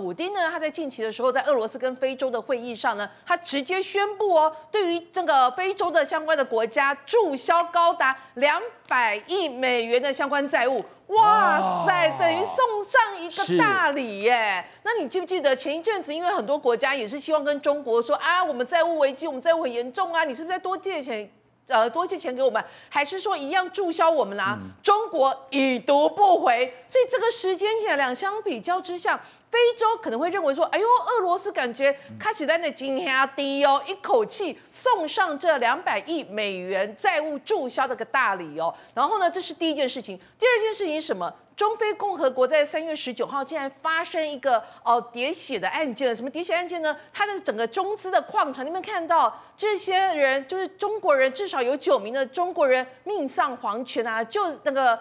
普丁呢，他在近期的时候，在俄罗斯跟非洲的会议上呢，他直接宣布哦，对于这个非洲的相关的国家注销高达两百亿美元的相关债务。哇塞，等于送上一个大礼耶！那你记不记得前一阵子，因为很多国家也是希望跟中国说啊，我们债务危机，我们债务很严重啊，你是不是再多借钱？呃，多借钱给我们，还是说一样注销我们啦？嗯、中国已读不回，所以这个时间点两相比较之下，非洲可能会认为说，哎呦，俄罗斯感觉开始在那惊吓低哦，一口气送上这两百亿美元债务注销的个大礼哦。然后呢，这是第一件事情。第二件事情什么？中非共和国在三月十九号竟然发生一个哦喋血的案件，什么喋血案件呢？他的整个中资的矿场，你们看到这些人就是中国人，至少有九名的中国人命丧黄泉啊，就那个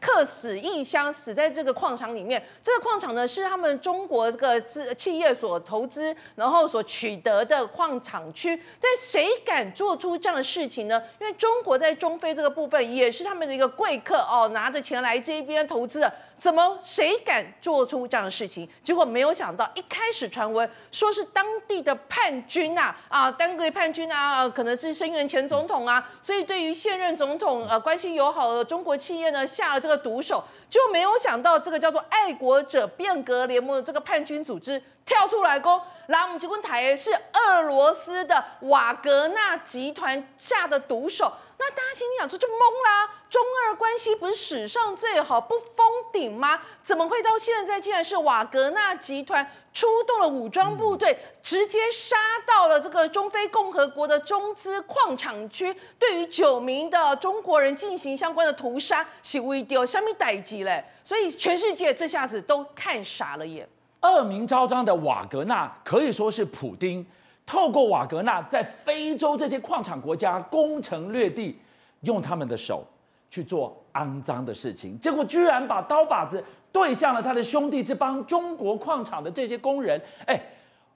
客死异乡，死在这个矿场里面。这个矿场呢是他们中国这个资企业所投资，然后所取得的矿场区。但谁敢做出这样的事情呢？因为中国在中非这个部分也是他们的一个贵客哦，拿着钱来这边投资。怎么谁敢做出这样的事情？结果没有想到，一开始传闻说是当地的叛军呐，啊，当地叛军啊，可能是声援前总统啊，所以对于现任总统呃关系友好的中国企业呢下了这个毒手，就没有想到这个叫做爱国者变革联盟的这个叛军组织跳出来攻，来我们结婚台是俄罗斯的瓦格纳集团下的毒手。那大家心里想说就懵啦，中俄关系不是史上最好，不封顶吗？怎么会到现在竟然是瓦格纳集团出动了武装部队，直接杀到了这个中非共和国的中资矿场区，对于九名的中国人进行相关的屠杀，是为丢下面逮鸡嘞？所以全世界这下子都看傻了眼。恶名昭彰的瓦格纳可以说是普丁。透过瓦格纳在非洲这些矿产国家攻城略地，用他们的手去做肮脏的事情，结果居然把刀把子对向了他的兄弟这帮中国矿场的这些工人，哎。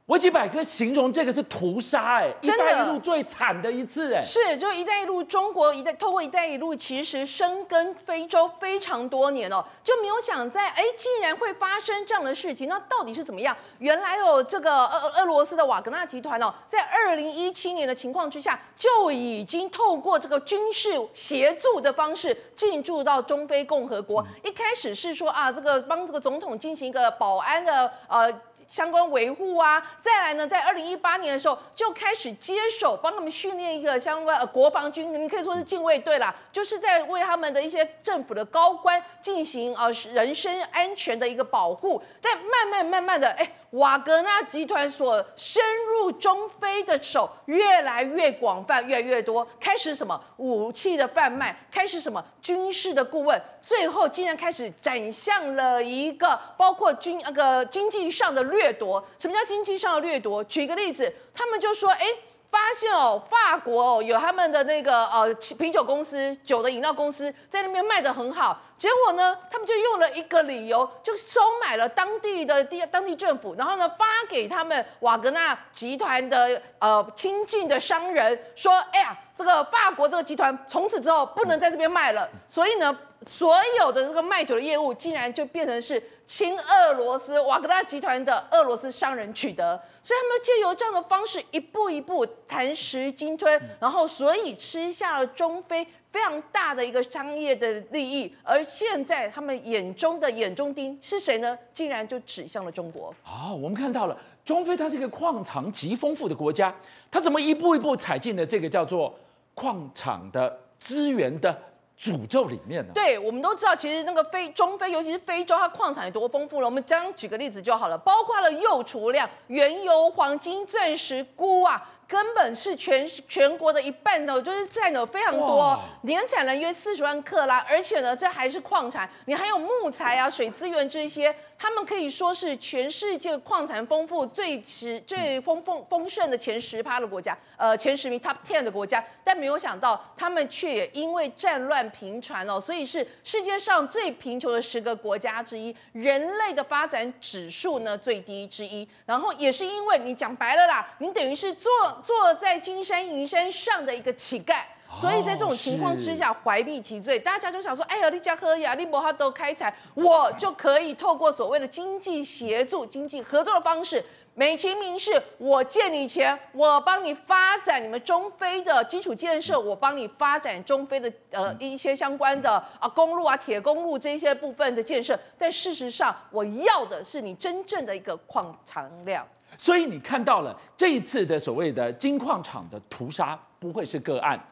维基百科形容这个是屠杀，哎，一带一路最惨的一次，哎，是，就一带一路，中国一带透过一带一路，其实深耕非洲非常多年哦，就没有想在，哎，竟然会发生这样的事情，那到底是怎么样？原来哦，这个俄俄罗斯的瓦格纳集团哦，在二零一七年的情况之下，就已经透过这个军事协助的方式进驻到中非共和国。一开始是说啊，这个帮这个总统进行一个保安的呃。相关维护啊，再来呢，在二零一八年的时候就开始接手帮他们训练一个相关呃国防军，你可以说是禁卫队啦，就是在为他们的一些政府的高官进行呃人身安全的一个保护。但慢慢慢慢的，哎，瓦格纳集团所深入中非的手越来越广泛，越来越多，开始什么武器的贩卖，开始什么军事的顾问，最后竟然开始展向了一个包括军那个经济上的。掠夺？什么叫经济上的掠夺？举个例子，他们就说，哎，发现哦，法国哦有他们的那个呃啤酒公司、酒的饮料公司在那边卖得很好，结果呢，他们就用了一个理由，就收买了当地的地当地政府，然后呢发给他们瓦格纳集团的呃亲近的商人说，哎呀，这个法国这个集团从此之后不能在这边卖了，所以呢。所有的这个卖酒的业务，竟然就变成是亲俄罗斯瓦格纳集团的俄罗斯商人取得，所以他们借由这样的方式，一步一步蚕食鲸吞，然后所以吃下了中非非常大的一个商业的利益，而现在他们眼中的眼中钉是谁呢？竟然就指向了中国。好、哦，我们看到了中非，它是一个矿藏极丰富的国家，它怎么一步一步踩进了这个叫做矿场的资源的？诅咒里面呢？对，我们都知道，其实那个非中非，尤其是非洲，它矿产有多丰富了。我们这样举个例子就好了，包括了铀储量、原油、黄金、钻石、钴啊。根本是全全国的一半哦，就是占有非常多，年产能约四十万克拉，而且呢，这还是矿产，你还有木材啊、水资源这些，他们可以说是全世界矿产丰富最持最丰丰丰盛的前十趴的国家，呃，前十名 top ten 的国家，但没有想到他们却也因为战乱频传哦，所以是世界上最贫穷的十个国家之一，人类的发展指数呢最低之一，然后也是因为你讲白了啦，你等于是做。坐在金山银山上的一个乞丐，所以在这种情况之下，怀璧其罪，大家就想说，哎呀，你家和亚利伯哈都开采，我就可以透过所谓的经济协助、经济合作的方式。美其名是，我借你钱，我帮你发展你们中非的基础建设，我帮你发展中非的呃一些相关的啊公路啊铁公路这些部分的建设，但事实上，我要的是你真正的一个矿藏量。所以你看到了这一次的所谓的金矿场的屠杀不会是个案，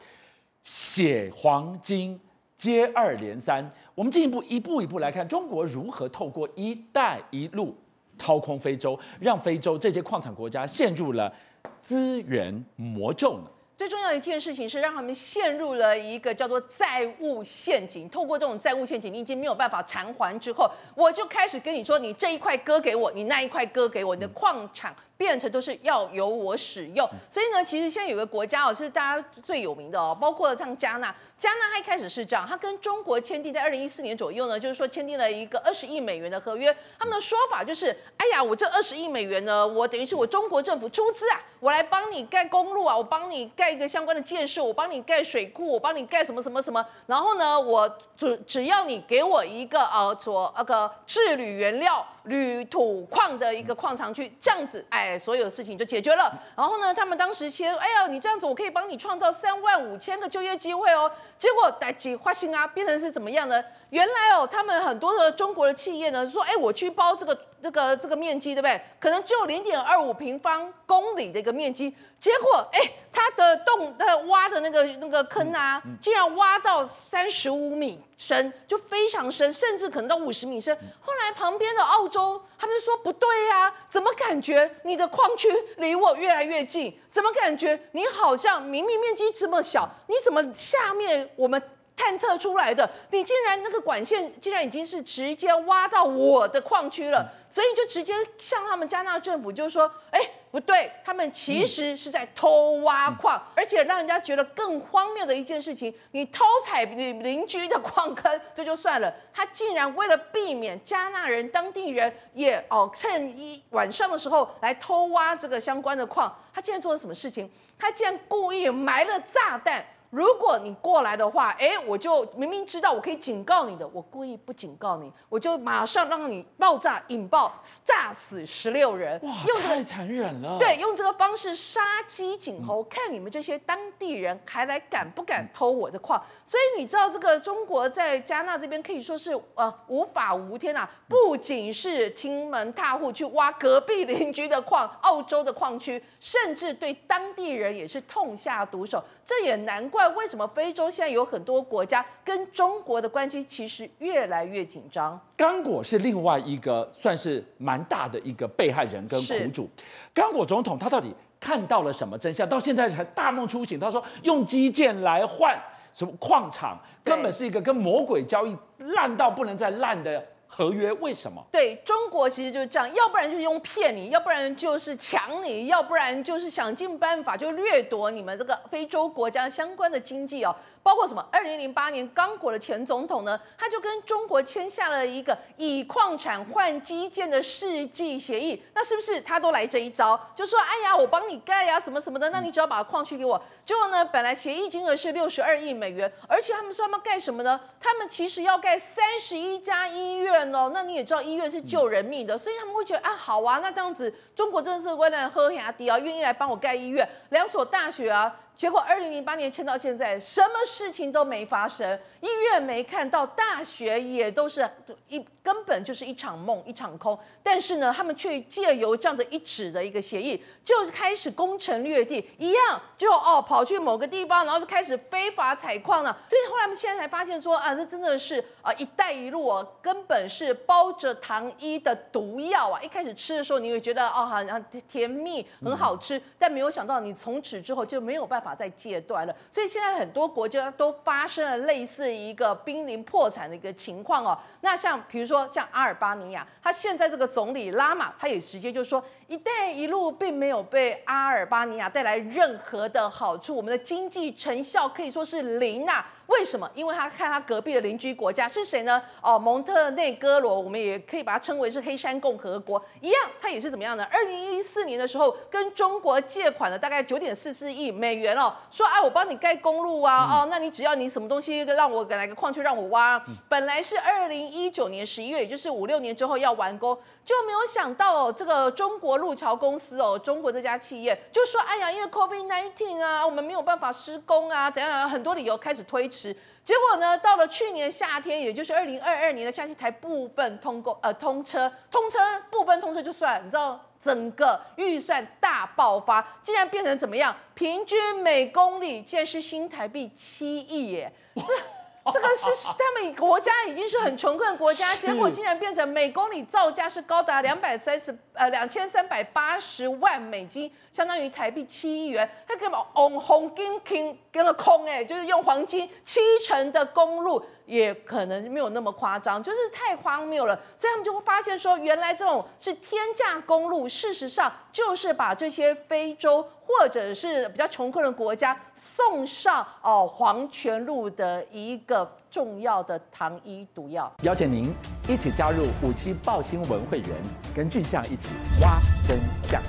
血黄金接二连三。我们进一步一步一步来看，中国如何透过“一带一路”。掏空非洲，让非洲这些矿产国家陷入了资源魔咒呢？最重要一件事情是让他们陷入了一个叫做债务陷阱。透过这种债务陷阱，你已经没有办法偿还之后，我就开始跟你说，你这一块割给我，你那一块割给我，你的矿产。变成都是要由我使用，所以呢，其实现在有个国家哦，是大家最有名的哦，包括像加纳，加纳它一开始是这样，它跟中国签订在二零一四年左右呢，就是说签订了一个二十亿美元的合约，他们的说法就是，哎呀，我这二十亿美元呢，我等于是我中国政府出资啊，我来帮你盖公路啊，我帮你盖一个相关的建设，我帮你盖水库，我帮你盖什么什么什么，然后呢，我只只要你给我一个呃，做那个制铝原料。铝土矿的一个矿场区，这样子，哎，所有的事情就解决了。然后呢，他们当时签，哎呀，你这样子，我可以帮你创造三万五千个就业机会哦。结果代志发现啊，变成是怎么样呢？原来哦，他们很多的中国的企业呢，说，哎，我去包这个这个这个面积，对不对？可能只有零点二五平方公里的一个面积，结果，哎，它的洞，它挖的那个那个坑啊，竟然挖到三十五米深，就非常深，甚至可能到五十米深。后来旁边的澳洲，他们就说不对呀，怎么感觉你的矿区离我越来越近？怎么感觉你好像明明面积这么小，你怎么下面我们？探测出来的，你竟然那个管线竟然已经是直接挖到我的矿区了，所以就直接向他们加纳政府就说，哎，不对，他们其实是在偷挖矿，而且让人家觉得更荒谬的一件事情，你偷采你邻居的矿坑，这就算了，他竟然为了避免加纳人当地人也哦趁一晚上的时候来偷挖这个相关的矿，他竟然做了什么事情？他竟然故意埋了炸弹。如果你过来的话，哎，我就明明知道我可以警告你的，我故意不警告你，我就马上让你爆炸引爆，炸死十六人。哇，用这个、太残忍了。对，用这个方式杀鸡儆猴，嗯、看你们这些当地人还来敢不敢偷我的矿。所以你知道，这个中国在加纳这边可以说是呃无法无天啊，不仅是亲门踏户去挖隔壁邻居的矿，澳洲的矿区，甚至对当地人也是痛下毒手。这也难怪。为什么非洲现在有很多国家跟中国的关系其实越来越紧张？刚果是另外一个算是蛮大的一个被害人跟苦主。刚果总统他到底看到了什么真相？到现在才大梦初醒。他说用基建来换什么矿场，根本是一个跟魔鬼交易，烂到不能再烂的。合约为什么？对，中国其实就是这样，要不然就是用骗你，要不然就是抢你，要不然就是想尽办法就掠夺你们这个非洲国家相关的经济哦。包括什么？二零零八年，刚果的前总统呢，他就跟中国签下了一个以矿产换基建的世纪协议。那是不是他都来这一招？就说，哎呀，我帮你盖呀，什么什么的，那你只要把矿区给我。结果呢，本来协议金额是六十二亿美元，而且他们说他们盖什么呢？他们其实要盖三十一家医院哦。那你也知道，医院是救人命的，所以他们会觉得啊，好啊，那这样子，中国真的是为了喝牙迪啊，愿意来帮我盖医院，两所大学啊。结果，二零零八年签到现在，什么事情都没发生，医院没看到，大学也都是一根本就是一场梦，一场空。但是呢，他们却借由这样的一纸的一个协议，就开始攻城略地，一样就哦跑去某个地方，然后就开始非法采矿了。所以后来我们现在才发现说啊，这真的是啊“一带一路”啊，根本是包着糖衣的毒药啊！一开始吃的时候，你会觉得哦很甜蜜，很好吃，但没有想到你从此之后就没有办法。法在戒断了，所以现在很多国家都发生了类似一个濒临破产的一个情况哦。那像比如说像阿尔巴尼亚，他现在这个总理拉玛，他也直接就说，一带一路并没有被阿尔巴尼亚带来任何的好处，我们的经济成效可以说是零啊。为什么？因为他看他隔壁的邻居国家是谁呢？哦，蒙特内哥罗，我们也可以把它称为是黑山共和国一样，它也是怎么样呢？二零一四年的时候跟中国借款了大概九点四四亿美元哦，说啊，我帮你盖公路啊，哦，那你只要你什么东西让我来个矿区让我挖，本来是二零一九年十一月，也就是五六年之后要完工，就没有想到哦，这个中国路桥公司哦，中国这家企业就说，哎呀，因为 COVID-19 啊，我们没有办法施工啊，怎样，很多理由开始推迟。结果呢，到了去年夏天，也就是二零二二年的夏天才部分通过呃通车，通车部分通车就算，你知道整个预算大爆发，竟然变成怎么样？平均每公里竟然是新台币七亿耶！这个是他们国家已经是很穷困的国家，结果竟然变成每公里造价是高达两百三十呃两千三百八十万美金，相当于台币七亿元。他根本红红金金跟个空哎，就是用黄金七成的公路。也可能没有那么夸张，就是太荒谬了，所以他们就会发现说，原来这种是天价公路，事实上就是把这些非洲或者是比较穷困的国家送上哦黄泉路的一个重要的糖衣毒药。邀请您一起加入五七报新闻会员，跟俊相一起挖真相。